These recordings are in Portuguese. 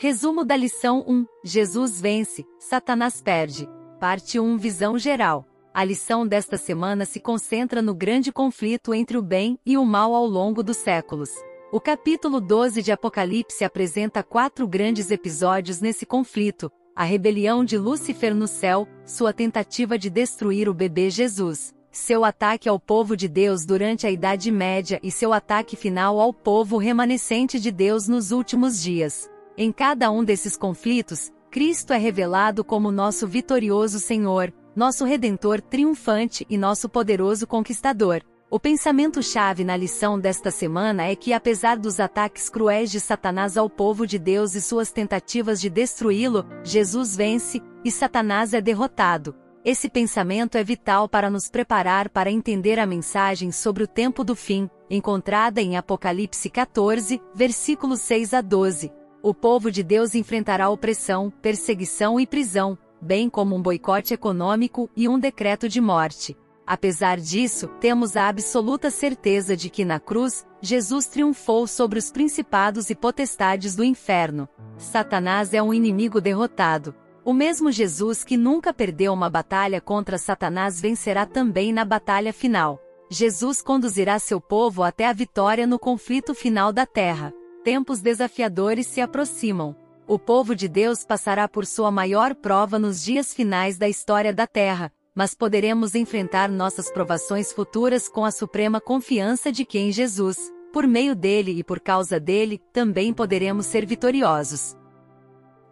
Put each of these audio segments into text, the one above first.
Resumo da lição 1: Jesus vence, Satanás perde. Parte 1 Visão geral. A lição desta semana se concentra no grande conflito entre o bem e o mal ao longo dos séculos. O capítulo 12 de Apocalipse apresenta quatro grandes episódios nesse conflito: a rebelião de Lúcifer no céu, sua tentativa de destruir o bebê Jesus, seu ataque ao povo de Deus durante a Idade Média e seu ataque final ao povo remanescente de Deus nos últimos dias. Em cada um desses conflitos, Cristo é revelado como nosso vitorioso Senhor, nosso Redentor triunfante e nosso poderoso conquistador. O pensamento-chave na lição desta semana é que, apesar dos ataques cruéis de Satanás ao povo de Deus e suas tentativas de destruí-lo, Jesus vence e Satanás é derrotado. Esse pensamento é vital para nos preparar para entender a mensagem sobre o tempo do fim, encontrada em Apocalipse 14, versículos 6 a 12. O povo de Deus enfrentará opressão, perseguição e prisão, bem como um boicote econômico e um decreto de morte. Apesar disso, temos a absoluta certeza de que na cruz, Jesus triunfou sobre os principados e potestades do inferno. Satanás é um inimigo derrotado. O mesmo Jesus que nunca perdeu uma batalha contra Satanás vencerá também na batalha final. Jesus conduzirá seu povo até a vitória no conflito final da terra tempos desafiadores se aproximam. O povo de Deus passará por sua maior prova nos dias finais da história da Terra, mas poderemos enfrentar nossas provações futuras com a suprema confiança de que em Jesus, por meio dele e por causa dele, também poderemos ser vitoriosos.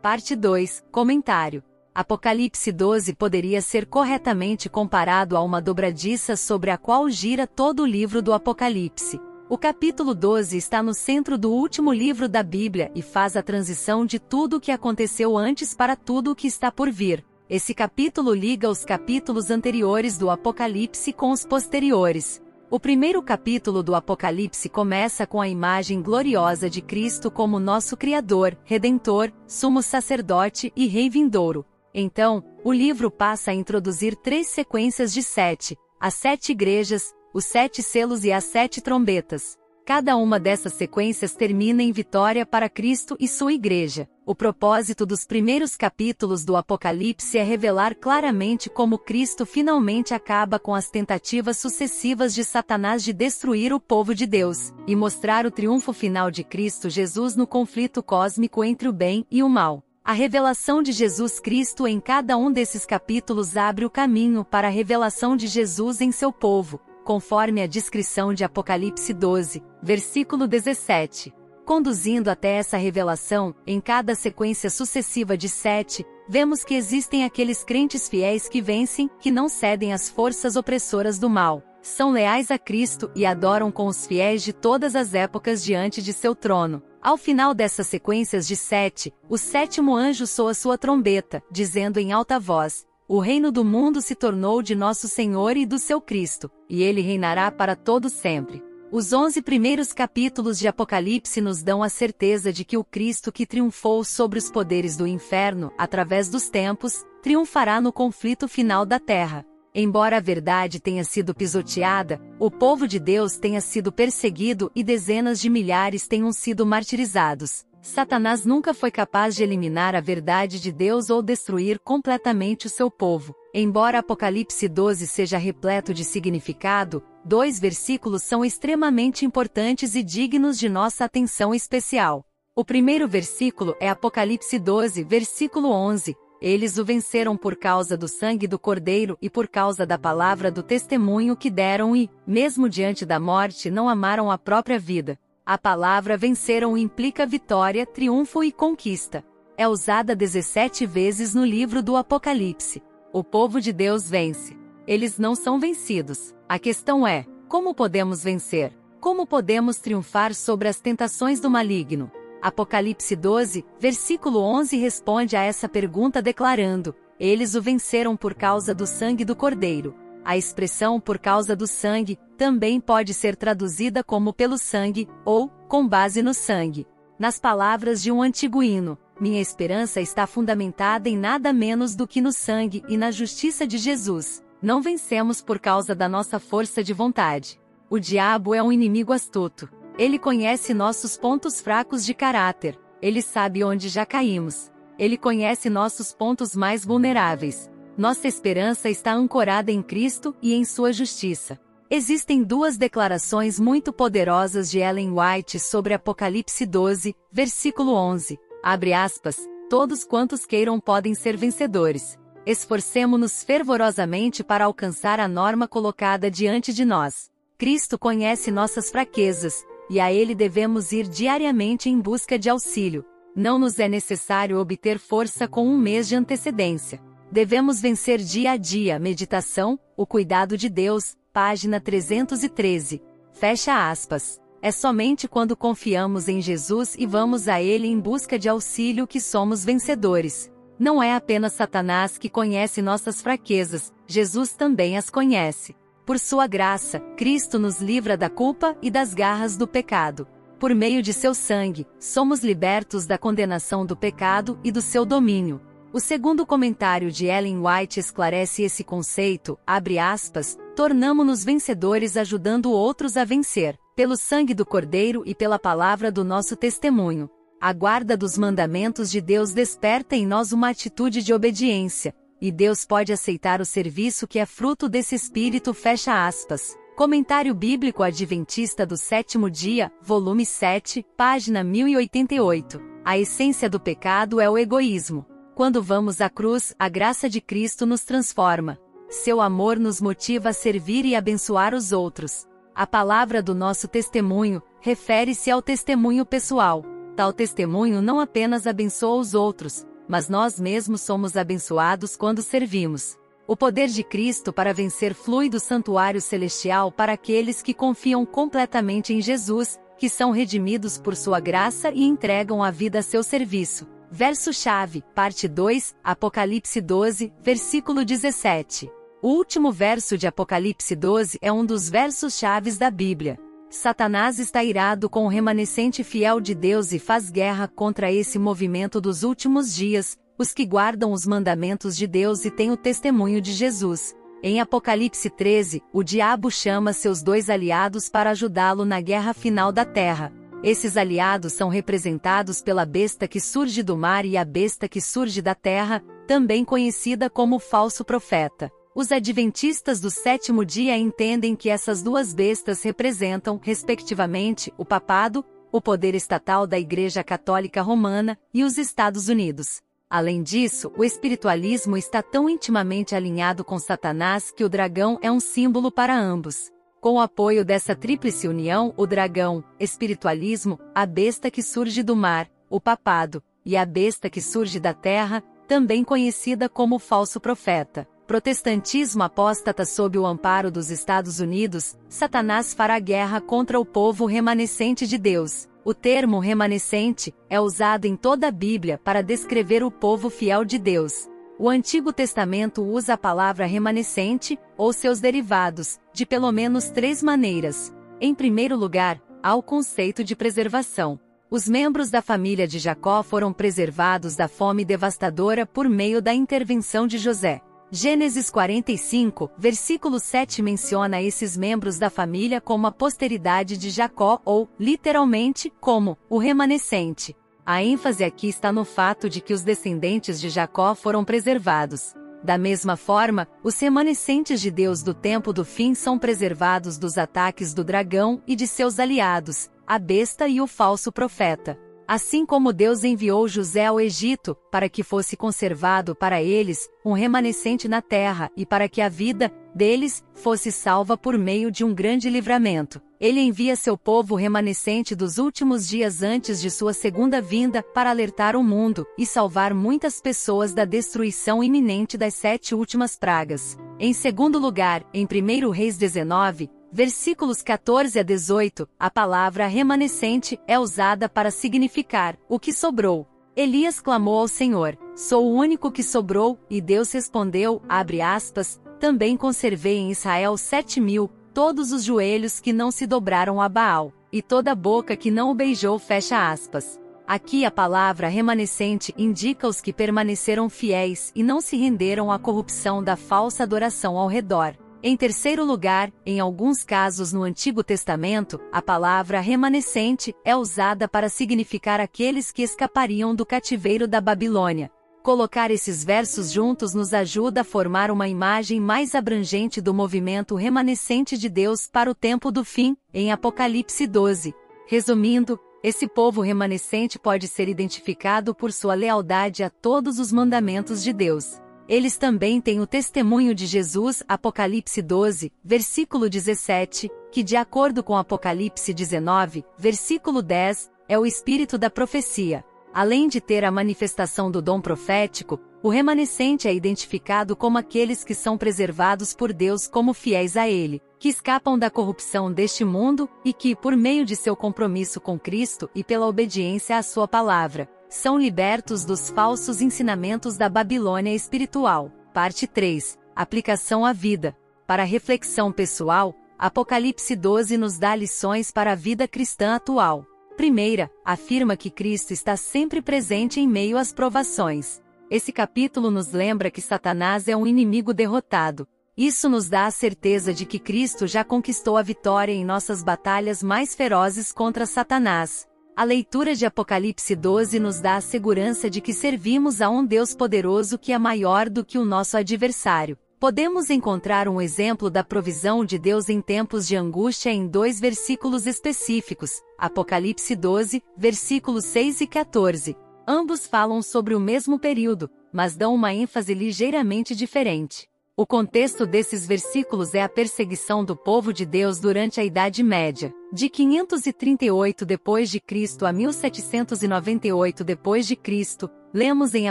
Parte 2 Comentário Apocalipse 12 poderia ser corretamente comparado a uma dobradiça sobre a qual gira todo o livro do Apocalipse. O capítulo 12 está no centro do último livro da Bíblia e faz a transição de tudo o que aconteceu antes para tudo o que está por vir. Esse capítulo liga os capítulos anteriores do Apocalipse com os posteriores. O primeiro capítulo do Apocalipse começa com a imagem gloriosa de Cristo como nosso Criador, Redentor, Sumo Sacerdote e Rei Vindouro. Então, o livro passa a introduzir três sequências de sete, as sete igrejas, os sete selos e as sete trombetas. Cada uma dessas sequências termina em vitória para Cristo e sua Igreja. O propósito dos primeiros capítulos do Apocalipse é revelar claramente como Cristo finalmente acaba com as tentativas sucessivas de Satanás de destruir o povo de Deus, e mostrar o triunfo final de Cristo Jesus no conflito cósmico entre o bem e o mal. A revelação de Jesus Cristo em cada um desses capítulos abre o caminho para a revelação de Jesus em seu povo, conforme a descrição de Apocalipse 12, versículo 17. Conduzindo até essa revelação, em cada sequência sucessiva de sete, vemos que existem aqueles crentes fiéis que vencem, que não cedem às forças opressoras do mal, são leais a Cristo e adoram com os fiéis de todas as épocas diante de seu trono. Ao final dessas sequências de sete, o sétimo anjo soa sua trombeta, dizendo em alta voz: o reino do mundo se tornou de nosso Senhor e do seu Cristo, e ele reinará para todo sempre. Os onze primeiros capítulos de Apocalipse nos dão a certeza de que o Cristo que triunfou sobre os poderes do inferno, através dos tempos, triunfará no conflito final da terra. Embora a verdade tenha sido pisoteada, o povo de Deus tenha sido perseguido e dezenas de milhares tenham sido martirizados. Satanás nunca foi capaz de eliminar a verdade de Deus ou destruir completamente o seu povo. Embora Apocalipse 12 seja repleto de significado, dois versículos são extremamente importantes e dignos de nossa atenção especial. O primeiro versículo é Apocalipse 12, versículo 11. Eles o venceram por causa do sangue do Cordeiro e por causa da palavra do testemunho que deram e, mesmo diante da morte, não amaram a própria vida. A palavra venceram implica vitória, triunfo e conquista. É usada 17 vezes no livro do Apocalipse. O povo de Deus vence. Eles não são vencidos. A questão é: como podemos vencer? Como podemos triunfar sobre as tentações do maligno? Apocalipse 12, versículo 11 responde a essa pergunta declarando: Eles o venceram por causa do sangue do Cordeiro. A expressão por causa do sangue também pode ser traduzida como pelo sangue ou com base no sangue. Nas palavras de um antigo hino, minha esperança está fundamentada em nada menos do que no sangue e na justiça de Jesus. Não vencemos por causa da nossa força de vontade. O diabo é um inimigo astuto. Ele conhece nossos pontos fracos de caráter. Ele sabe onde já caímos. Ele conhece nossos pontos mais vulneráveis. Nossa esperança está ancorada em Cristo e em Sua justiça. Existem duas declarações muito poderosas de Ellen White sobre Apocalipse 12, versículo 11. Abre aspas, todos quantos queiram podem ser vencedores. Esforcemo-nos fervorosamente para alcançar a norma colocada diante de nós. Cristo conhece nossas fraquezas, e a Ele devemos ir diariamente em busca de auxílio. Não nos é necessário obter força com um mês de antecedência. Devemos vencer dia a dia. Meditação, o cuidado de Deus, página 313. Fecha aspas. É somente quando confiamos em Jesus e vamos a Ele em busca de auxílio que somos vencedores. Não é apenas Satanás que conhece nossas fraquezas, Jesus também as conhece. Por sua graça, Cristo nos livra da culpa e das garras do pecado. Por meio de seu sangue, somos libertos da condenação do pecado e do seu domínio. O segundo comentário de Ellen White esclarece esse conceito, abre aspas, tornamo-nos vencedores ajudando outros a vencer, pelo sangue do Cordeiro e pela palavra do nosso testemunho. A guarda dos mandamentos de Deus desperta em nós uma atitude de obediência, e Deus pode aceitar o serviço que é fruto desse espírito fecha aspas. Comentário Bíblico Adventista do Sétimo Dia, volume 7, página 1088. A essência do pecado é o egoísmo. Quando vamos à cruz, a graça de Cristo nos transforma. Seu amor nos motiva a servir e abençoar os outros. A palavra do nosso testemunho refere-se ao testemunho pessoal. Tal testemunho não apenas abençoa os outros, mas nós mesmos somos abençoados quando servimos. O poder de Cristo para vencer flui do santuário celestial para aqueles que confiam completamente em Jesus, que são redimidos por sua graça e entregam a vida a seu serviço. Verso-chave, parte 2, Apocalipse 12, versículo 17. O último verso de Apocalipse 12 é um dos versos chaves da Bíblia. Satanás está irado com o remanescente fiel de Deus e faz guerra contra esse movimento dos últimos dias, os que guardam os mandamentos de Deus e têm o testemunho de Jesus. Em Apocalipse 13, o diabo chama seus dois aliados para ajudá-lo na guerra final da terra. Esses aliados são representados pela besta que surge do mar e a besta que surge da terra, também conhecida como falso profeta. Os adventistas do sétimo dia entendem que essas duas bestas representam, respectivamente, o papado, o poder estatal da Igreja Católica Romana, e os Estados Unidos. Além disso, o espiritualismo está tão intimamente alinhado com Satanás que o dragão é um símbolo para ambos. Com o apoio dessa tríplice união, o dragão, espiritualismo, a besta que surge do mar, o papado, e a besta que surge da terra, também conhecida como falso profeta. Protestantismo apóstata sob o amparo dos Estados Unidos, Satanás fará guerra contra o povo remanescente de Deus. O termo remanescente é usado em toda a Bíblia para descrever o povo fiel de Deus. O Antigo Testamento usa a palavra remanescente, ou seus derivados, de pelo menos três maneiras. Em primeiro lugar, há o conceito de preservação. Os membros da família de Jacó foram preservados da fome devastadora por meio da intervenção de José. Gênesis 45, versículo 7 menciona esses membros da família como a posteridade de Jacó ou, literalmente, como o remanescente. A ênfase aqui está no fato de que os descendentes de Jacó foram preservados. Da mesma forma, os remanescentes de Deus do tempo do fim são preservados dos ataques do dragão e de seus aliados, a besta e o falso profeta. Assim como Deus enviou José ao Egito, para que fosse conservado para eles um remanescente na terra e para que a vida deles fosse salva por meio de um grande livramento. Ele envia seu povo remanescente dos últimos dias antes de sua segunda vinda para alertar o mundo e salvar muitas pessoas da destruição iminente das sete últimas pragas. Em segundo lugar, em 1 Reis 19, Versículos 14 a 18, a palavra remanescente é usada para significar o que sobrou. Elias clamou ao Senhor: Sou o único que sobrou, e Deus respondeu: abre aspas, também conservei em Israel sete mil, todos os joelhos que não se dobraram a Baal, e toda boca que não o beijou fecha aspas. Aqui a palavra remanescente indica os que permaneceram fiéis e não se renderam à corrupção da falsa adoração ao redor. Em terceiro lugar, em alguns casos no Antigo Testamento, a palavra remanescente é usada para significar aqueles que escapariam do cativeiro da Babilônia. Colocar esses versos juntos nos ajuda a formar uma imagem mais abrangente do movimento remanescente de Deus para o tempo do fim, em Apocalipse 12. Resumindo, esse povo remanescente pode ser identificado por sua lealdade a todos os mandamentos de Deus. Eles também têm o testemunho de Jesus, Apocalipse 12, versículo 17, que de acordo com Apocalipse 19, versículo 10, é o espírito da profecia. Além de ter a manifestação do dom profético, o remanescente é identificado como aqueles que são preservados por Deus como fiéis a Ele, que escapam da corrupção deste mundo e que, por meio de seu compromisso com Cristo e pela obediência à Sua palavra, são libertos dos falsos ensinamentos da Babilônia espiritual. Parte 3. Aplicação à vida. Para reflexão pessoal, Apocalipse 12 nos dá lições para a vida cristã atual. Primeira, afirma que Cristo está sempre presente em meio às provações. Esse capítulo nos lembra que Satanás é um inimigo derrotado. Isso nos dá a certeza de que Cristo já conquistou a vitória em nossas batalhas mais ferozes contra Satanás. A leitura de Apocalipse 12 nos dá a segurança de que servimos a um Deus poderoso que é maior do que o nosso adversário. Podemos encontrar um exemplo da provisão de Deus em tempos de angústia em dois versículos específicos, Apocalipse 12, versículos 6 e 14. Ambos falam sobre o mesmo período, mas dão uma ênfase ligeiramente diferente. O contexto desses versículos é a perseguição do povo de Deus durante a Idade Média, de 538 depois de Cristo a 1798 depois de Cristo. Lemos em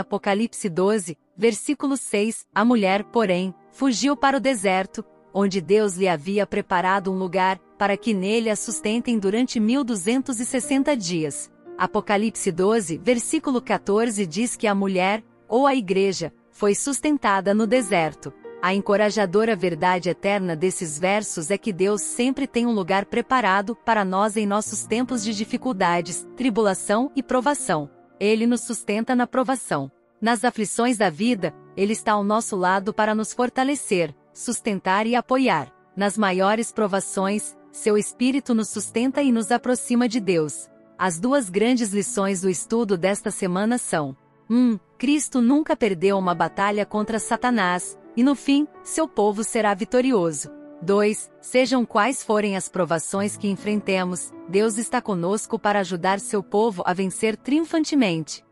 Apocalipse 12, versículo 6: A mulher, porém, fugiu para o deserto, onde Deus lhe havia preparado um lugar para que nele a sustentem durante 1260 dias. Apocalipse 12, versículo 14 diz que a mulher, ou a igreja, foi sustentada no deserto. A encorajadora verdade eterna desses versos é que Deus sempre tem um lugar preparado para nós em nossos tempos de dificuldades, tribulação e provação. Ele nos sustenta na provação. Nas aflições da vida, Ele está ao nosso lado para nos fortalecer, sustentar e apoiar. Nas maiores provações, seu Espírito nos sustenta e nos aproxima de Deus. As duas grandes lições do estudo desta semana são: 1. Um, Cristo nunca perdeu uma batalha contra Satanás, e no fim, seu povo será vitorioso. 2. Sejam quais forem as provações que enfrentemos, Deus está conosco para ajudar seu povo a vencer triunfantemente.